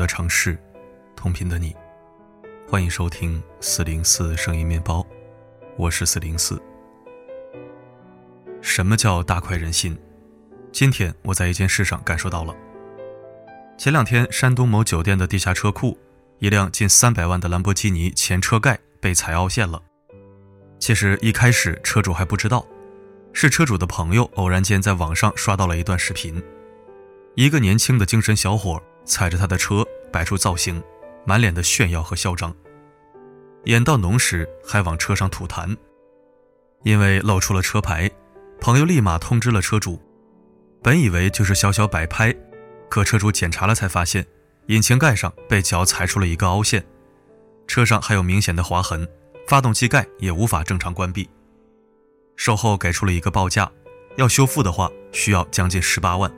的城市，同频的你，欢迎收听四零四声音面包，我是四零四。什么叫大快人心？今天我在一件事上感受到了。前两天，山东某酒店的地下车库，一辆近三百万的兰博基尼前车盖被踩凹陷了。其实一开始车主还不知道，是车主的朋友偶然间在网上刷到了一段视频，一个年轻的精神小伙踩着他的车摆出造型，满脸的炫耀和嚣张，演到浓时还往车上吐痰。因为露出了车牌，朋友立马通知了车主。本以为就是小小摆拍，可车主检查了才发现，引擎盖上被脚踩出了一个凹陷，车上还有明显的划痕，发动机盖也无法正常关闭。售后给出了一个报价，要修复的话需要将近十八万。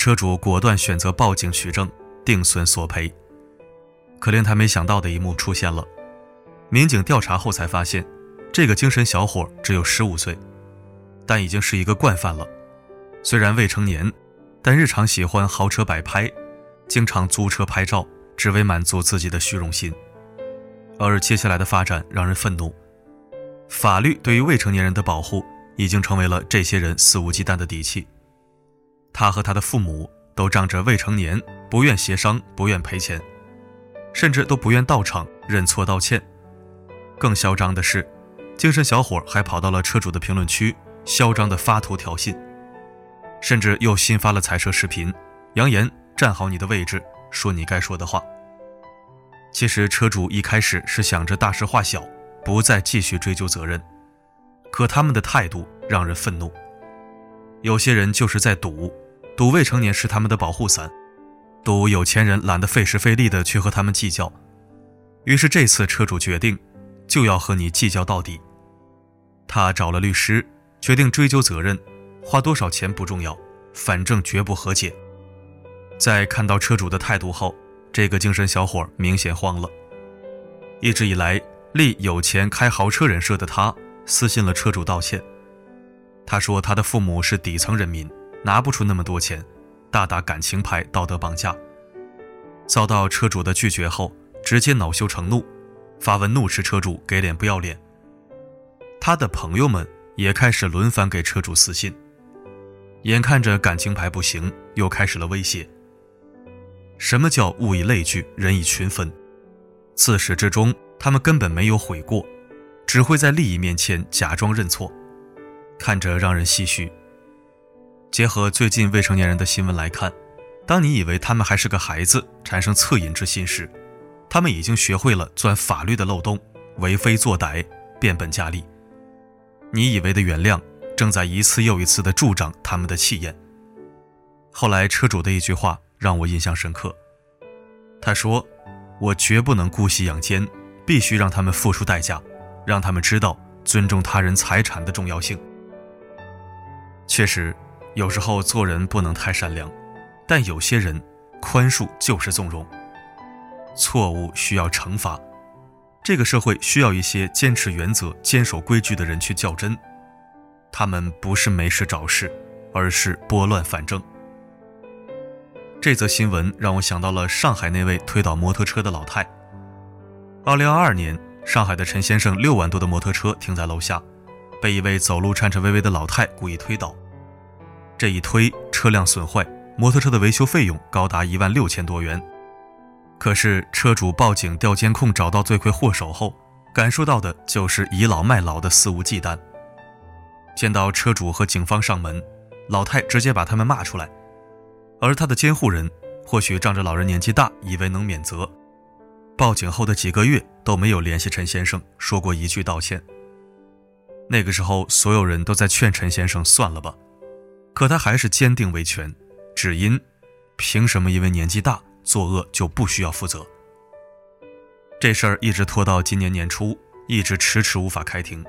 车主果断选择报警取证，定损索赔。可令他没想到的一幕出现了，民警调查后才发现，这个精神小伙只有十五岁，但已经是一个惯犯了。虽然未成年，但日常喜欢豪车摆拍，经常租车拍照，只为满足自己的虚荣心。而接下来的发展让人愤怒，法律对于未成年人的保护已经成为了这些人肆无忌惮的底气。他和他的父母都仗着未成年，不愿协商，不愿赔钱，甚至都不愿到场认错道歉。更嚣张的是，精神小伙还跑到了车主的评论区，嚣张地发图挑衅。甚至又新发了踩车视频，扬言站好你的位置，说你该说的话。其实车主一开始是想着大事化小，不再继续追究责任，可他们的态度让人愤怒。有些人就是在赌，赌未成年是他们的保护伞，赌有钱人懒得费时费力的去和他们计较。于是这次车主决定，就要和你计较到底。他找了律师，决定追究责任。花多少钱不重要，反正绝不和解。在看到车主的态度后，这个精神小伙明显慌了。一直以来立有钱开豪车人设的他，私信了车主道歉。他说他的父母是底层人民，拿不出那么多钱，大打感情牌，道德绑架。遭到车主的拒绝后，直接恼羞成怒，发文怒斥车主给脸不要脸。他的朋友们也开始轮番给车主私信。眼看着感情牌不行，又开始了威胁。什么叫物以类聚，人以群分？自始至终，他们根本没有悔过，只会在利益面前假装认错，看着让人唏嘘。结合最近未成年人的新闻来看，当你以为他们还是个孩子，产生恻隐之心时，他们已经学会了钻法律的漏洞，为非作歹，变本加厉。你以为的原谅。正在一次又一次地助长他们的气焰。后来车主的一句话让我印象深刻，他说：“我绝不能姑息养奸，必须让他们付出代价，让他们知道尊重他人财产的重要性。”确实，有时候做人不能太善良，但有些人宽恕就是纵容。错误需要惩罚，这个社会需要一些坚持原则、坚守规矩的人去较真。他们不是没事找事，而是拨乱反正。这则新闻让我想到了上海那位推倒摩托车的老太。二零二二年，上海的陈先生六万多的摩托车停在楼下，被一位走路颤颤巍巍的老太故意推倒。这一推，车辆损坏，摩托车的维修费用高达一万六千多元。可是车主报警调监控，找到罪魁祸首后，感受到的就是倚老卖老的肆无忌惮。见到车主和警方上门，老太直接把他们骂出来，而他的监护人或许仗着老人年纪大，以为能免责，报警后的几个月都没有联系陈先生，说过一句道歉。那个时候，所有人都在劝陈先生算了吧，可他还是坚定维权，只因凭什么因为年纪大作恶就不需要负责？这事儿一直拖到今年年初，一直迟迟无法开庭。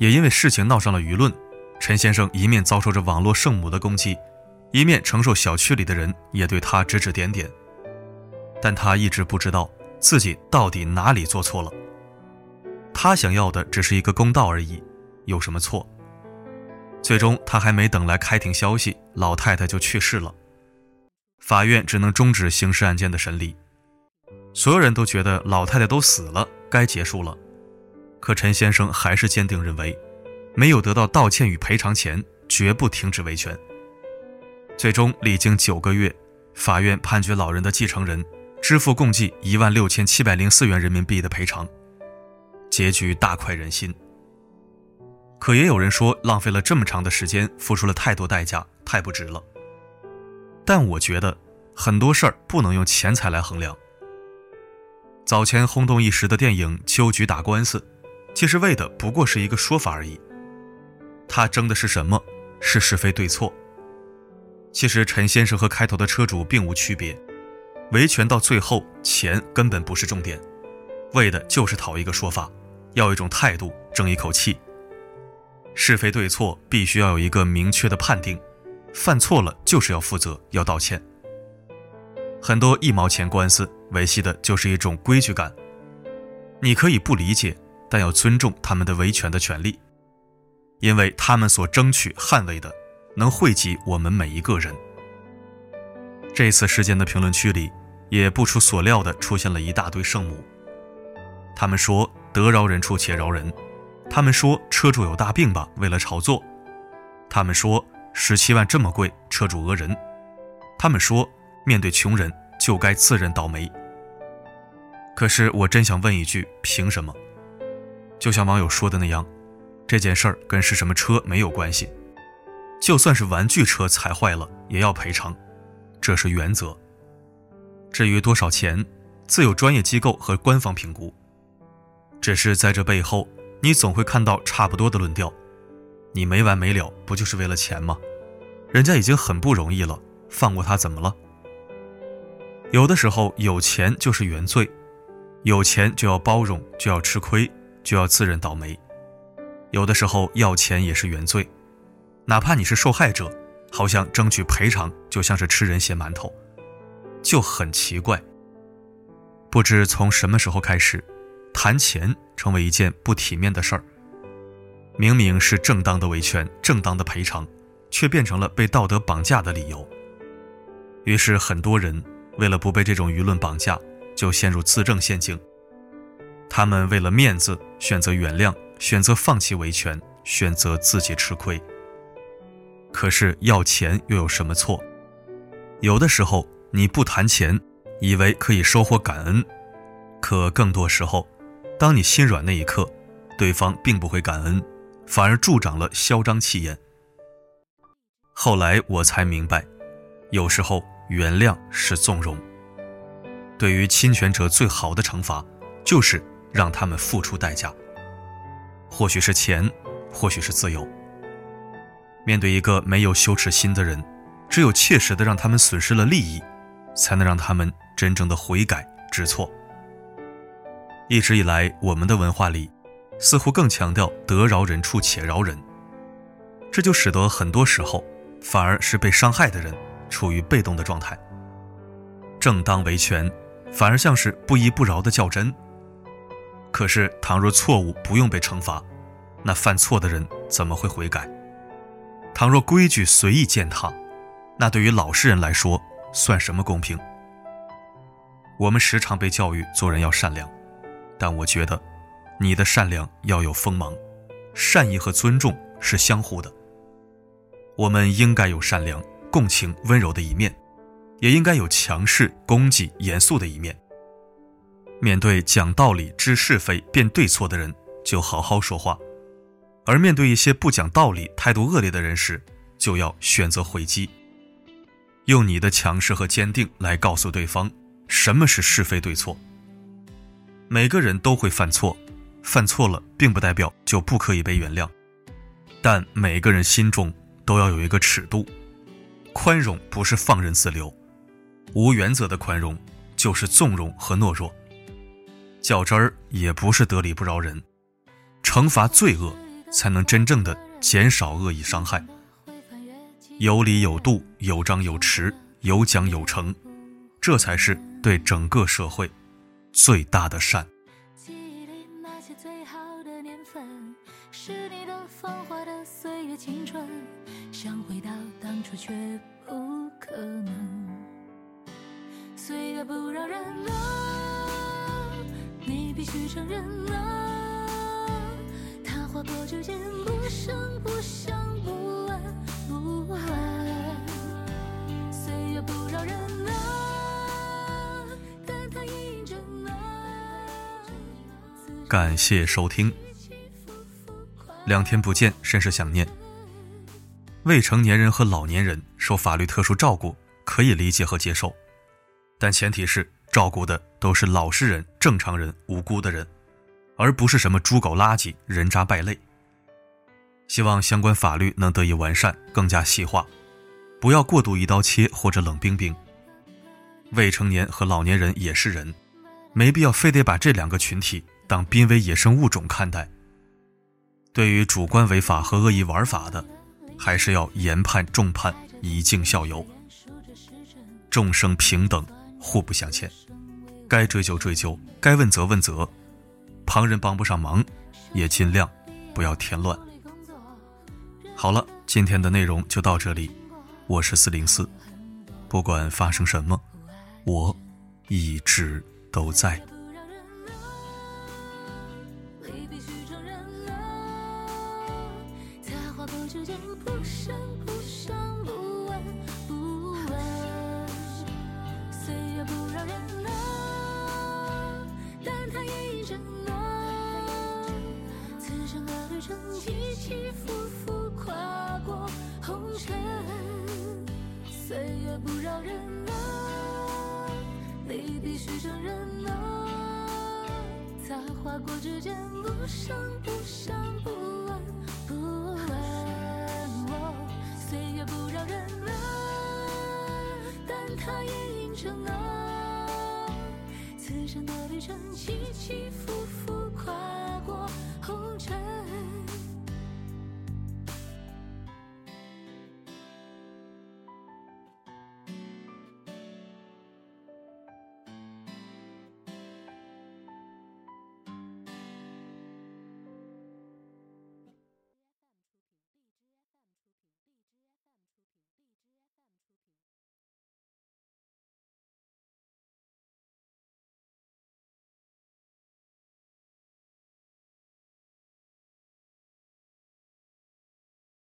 也因为事情闹上了舆论，陈先生一面遭受着网络圣母的攻击，一面承受小区里的人也对他指指点点。但他一直不知道自己到底哪里做错了。他想要的只是一个公道而已，有什么错？最终，他还没等来开庭消息，老太太就去世了。法院只能终止刑事案件的审理。所有人都觉得老太太都死了，该结束了。可陈先生还是坚定认为，没有得到道歉与赔偿前，绝不停止维权。最终，历经九个月，法院判决老人的继承人支付共计一万六千七百零四元人民币的赔偿。结局大快人心。可也有人说，浪费了这么长的时间，付出了太多代价，太不值了。但我觉得，很多事儿不能用钱财来衡量。早前轰动一时的电影《秋菊打官司》。其实为的不过是一个说法而已。他争的是什么？是是非对错。其实陈先生和开头的车主并无区别，维权到最后，钱根本不是重点，为的就是讨一个说法，要一种态度，争一口气。是非对错必须要有一个明确的判定，犯错了就是要负责，要道歉。很多一毛钱官司维系的就是一种规矩感，你可以不理解。但要尊重他们的维权的权利，因为他们所争取捍卫的，能惠及我们每一个人。这次事件的评论区里，也不出所料的出现了一大堆圣母。他们说得饶人处且饶人，他们说车主有大病吧，为了炒作，他们说十七万这么贵，车主讹人，他们说面对穷人就该自认倒霉。可是我真想问一句，凭什么？就像网友说的那样，这件事儿跟是什么车没有关系。就算是玩具车踩坏了，也要赔偿，这是原则。至于多少钱，自有专业机构和官方评估。只是在这背后，你总会看到差不多的论调。你没完没了，不就是为了钱吗？人家已经很不容易了，放过他怎么了？有的时候，有钱就是原罪，有钱就要包容，就要吃亏。就要自认倒霉，有的时候要钱也是原罪，哪怕你是受害者，好像争取赔偿就像是吃人血馒头，就很奇怪。不知从什么时候开始，谈钱成为一件不体面的事儿。明明是正当的维权、正当的赔偿，却变成了被道德绑架的理由。于是很多人为了不被这种舆论绑架，就陷入自证陷阱。他们为了面子选择原谅，选择放弃维权，选择自己吃亏。可是要钱又有什么错？有的时候你不谈钱，以为可以收获感恩，可更多时候，当你心软那一刻，对方并不会感恩，反而助长了嚣张气焰。后来我才明白，有时候原谅是纵容。对于侵权者，最好的惩罚就是。让他们付出代价，或许是钱，或许是自由。面对一个没有羞耻心的人，只有切实的让他们损失了利益，才能让他们真正的悔改知错。一直以来，我们的文化里，似乎更强调得饶人处且饶人，这就使得很多时候，反而是被伤害的人处于被动的状态。正当维权，反而像是不依不饶的较真。可是，倘若错误不用被惩罚，那犯错的人怎么会悔改？倘若规矩随意践踏，那对于老实人来说算什么公平？我们时常被教育做人要善良，但我觉得，你的善良要有锋芒，善意和尊重是相互的。我们应该有善良、共情、温柔的一面，也应该有强势、攻击、严肃的一面。面对讲道理、知是非、辨对错的人，就好好说话；而面对一些不讲道理、态度恶劣的人时，就要选择回击。用你的强势和坚定来告诉对方什么是是非对错。每个人都会犯错，犯错了并不代表就不可以被原谅，但每个人心中都要有一个尺度。宽容不是放任自流，无原则的宽容就是纵容和懦弱。较真儿也不是得理不饶人，惩罚罪恶，才能真正的减少恶意伤害。有理有度，有章有弛，有奖有惩，这才是对整个社会最大的善，记忆里那些最好的年份，是你的芳华的岁月青春，想回到当初却不可能。岁月不饶人啊，你必须承认啊，它划过指尖，不声不响，不闻不问。感谢收听。两天不见，甚是想念。未成年人和老年人受法律特殊照顾，可以理解和接受，但前提是照顾的都是老实人、正常人、无辜的人，而不是什么猪狗垃圾、人渣败类。希望相关法律能得以完善，更加细化，不要过度一刀切或者冷冰冰。未成年和老年人也是人，没必要非得把这两个群体当濒危野生物种看待。对于主观违法和恶意玩法的，还是要严判重判，以儆效尤。众生平等，互不相欠，该追究追究，该问责问责。旁人帮不上忙，也尽量不要添乱。好了，今天的内容就到这里。我是四零四，不管发生什么，我一直都在。起起伏伏，跨过红尘。岁月不饶人啊，你必须承认啊。它划过指尖，不声不响，不闻不问。哦岁月不饶人啊，但它也印证啊，此生的旅程起起伏，